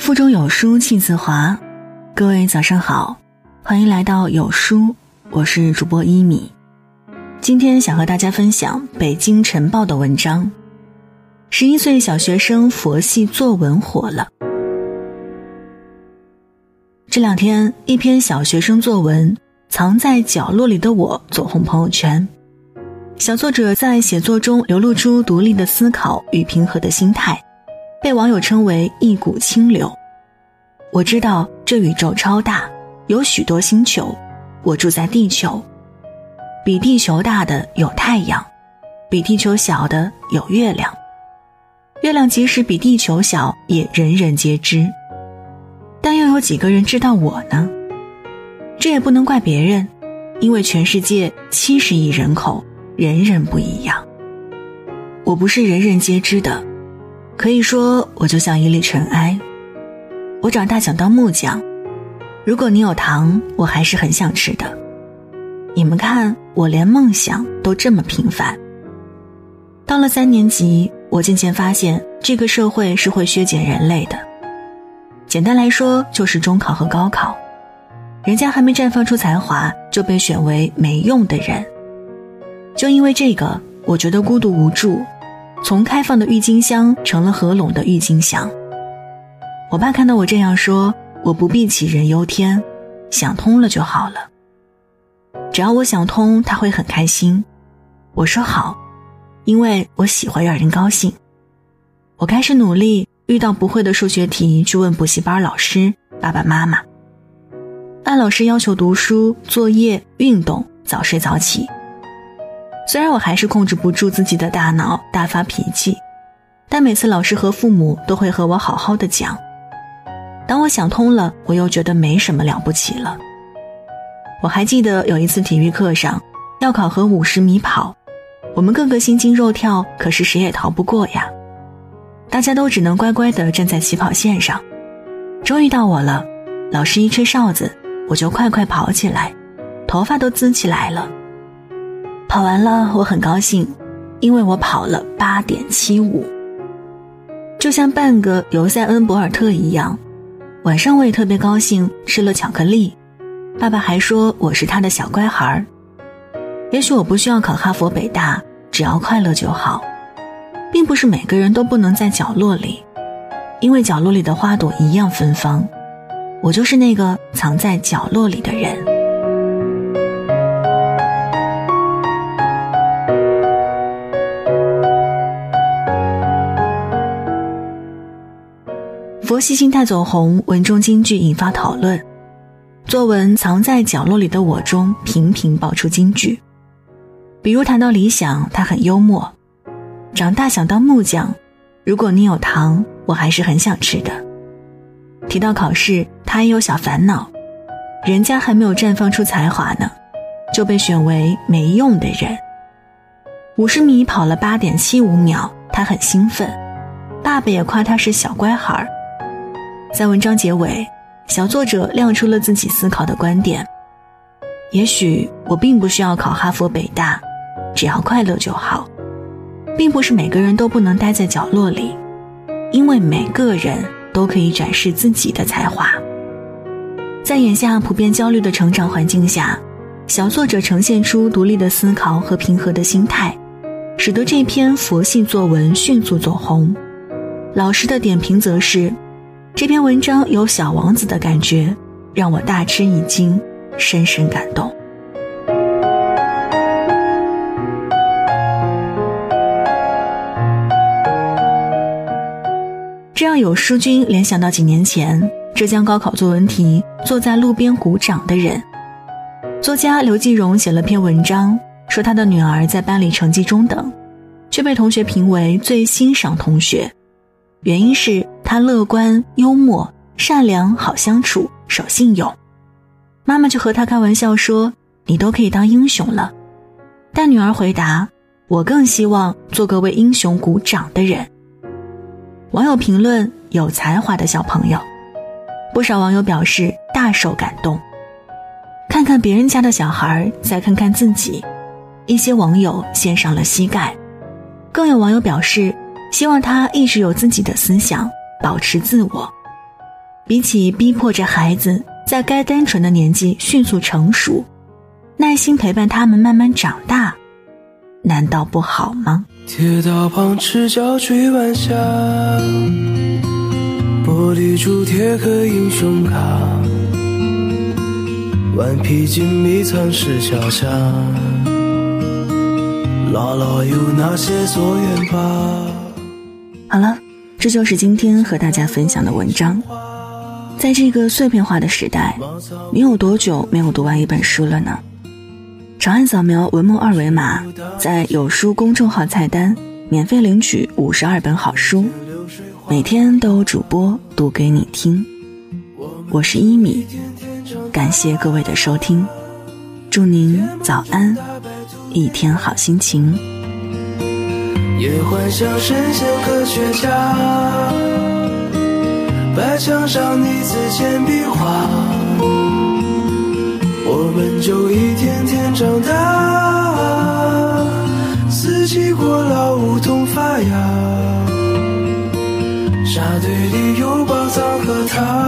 腹中有书气自华，各位早上好，欢迎来到有书，我是主播一米。今天想和大家分享《北京晨报》的文章：十一岁小学生佛系作文火了。这两天，一篇小学生作文《藏在角落里的我》走红朋友圈。小作者在写作中流露出独立的思考与平和的心态，被网友称为一股清流。我知道这宇宙超大，有许多星球，我住在地球。比地球大的有太阳，比地球小的有月亮。月亮即使比地球小，也人人皆知。但又有几个人知道我呢？这也不能怪别人，因为全世界七十亿人口。人人不一样，我不是人人皆知的，可以说我就像一粒尘埃。我长大想当木匠，如果你有糖，我还是很想吃的。你们看，我连梦想都这么平凡。到了三年级，我渐渐发现这个社会是会削减人类的。简单来说，就是中考和高考，人家还没绽放出才华，就被选为没用的人。就因为这个，我觉得孤独无助，从开放的郁金香成了合拢的郁金香。我爸看到我这样说，我不必杞人忧天，想通了就好了。只要我想通，他会很开心。我说好，因为我喜欢让人高兴。我开始努力，遇到不会的数学题去问补习班老师、爸爸妈妈，按老师要求读书、作业、运动、早睡早起。虽然我还是控制不住自己的大脑，大发脾气，但每次老师和父母都会和我好好的讲。当我想通了，我又觉得没什么了不起了。我还记得有一次体育课上要考核五十米跑，我们个个心惊肉跳，可是谁也逃不过呀。大家都只能乖乖的站在起跑线上。终于到我了，老师一吹哨子，我就快快跑起来，头发都滋起来了。跑完了，我很高兴，因为我跑了八点七五，就像半个尤塞恩·博尔特一样。晚上我也特别高兴，吃了巧克力。爸爸还说我是他的小乖孩儿。也许我不需要考哈佛、北大，只要快乐就好。并不是每个人都不能在角落里，因为角落里的花朵一样芬芳。我就是那个藏在角落里的人。佛系心态走红，文中金句引发讨论。作文藏在角落里的我中频频爆出金句，比如谈到理想，他很幽默。长大想当木匠，如果你有糖，我还是很想吃的。提到考试，他也有小烦恼，人家还没有绽放出才华呢，就被选为没用的人。五十米跑了八点七五秒，他很兴奋，爸爸也夸他是小乖孩儿。在文章结尾，小作者亮出了自己思考的观点：也许我并不需要考哈佛、北大，只要快乐就好。并不是每个人都不能待在角落里，因为每个人都可以展示自己的才华。在眼下普遍焦虑的成长环境下，小作者呈现出独立的思考和平和的心态，使得这篇佛系作文迅速走红。老师的点评则是。这篇文章有小王子的感觉，让我大吃一惊，深深感动。这让有书君联想到几年前浙江高考作文题“坐在路边鼓掌的人”。作家刘继荣写了篇文章，说他的女儿在班里成绩中等，却被同学评为最欣赏同学，原因是。他乐观、幽默、善良、好相处、守信用，妈妈就和他开玩笑说：“你都可以当英雄了。”但女儿回答：“我更希望做个为英雄鼓掌的人。”网友评论：“有才华的小朋友。”不少网友表示大受感动。看看别人家的小孩，再看看自己，一些网友献上了膝盖，更有网友表示希望他一直有自己的思想。保持自我，比起逼迫着孩子在该单纯的年纪迅速成熟，耐心陪伴他们慢慢长大，难道不好吗？铁道旁赤脚追晚霞，玻璃珠贴个英雄卡，顽皮筋迷藏石桥下，姥姥有那些作业吧。好了，这就是今天和大家分享的文章。在这个碎片化的时代，你有多久没有读完一本书了呢？长按扫描文末二维码，在有书公众号菜单免费领取五十二本好书，每天都有主播读给你听。我是一米，感谢各位的收听，祝您早安，一天好心情。也幻想神仙科学家。白墙上你字简笔画，我们就一天天长大。四季过老，梧桐发芽，沙堆里有宝藏和糖，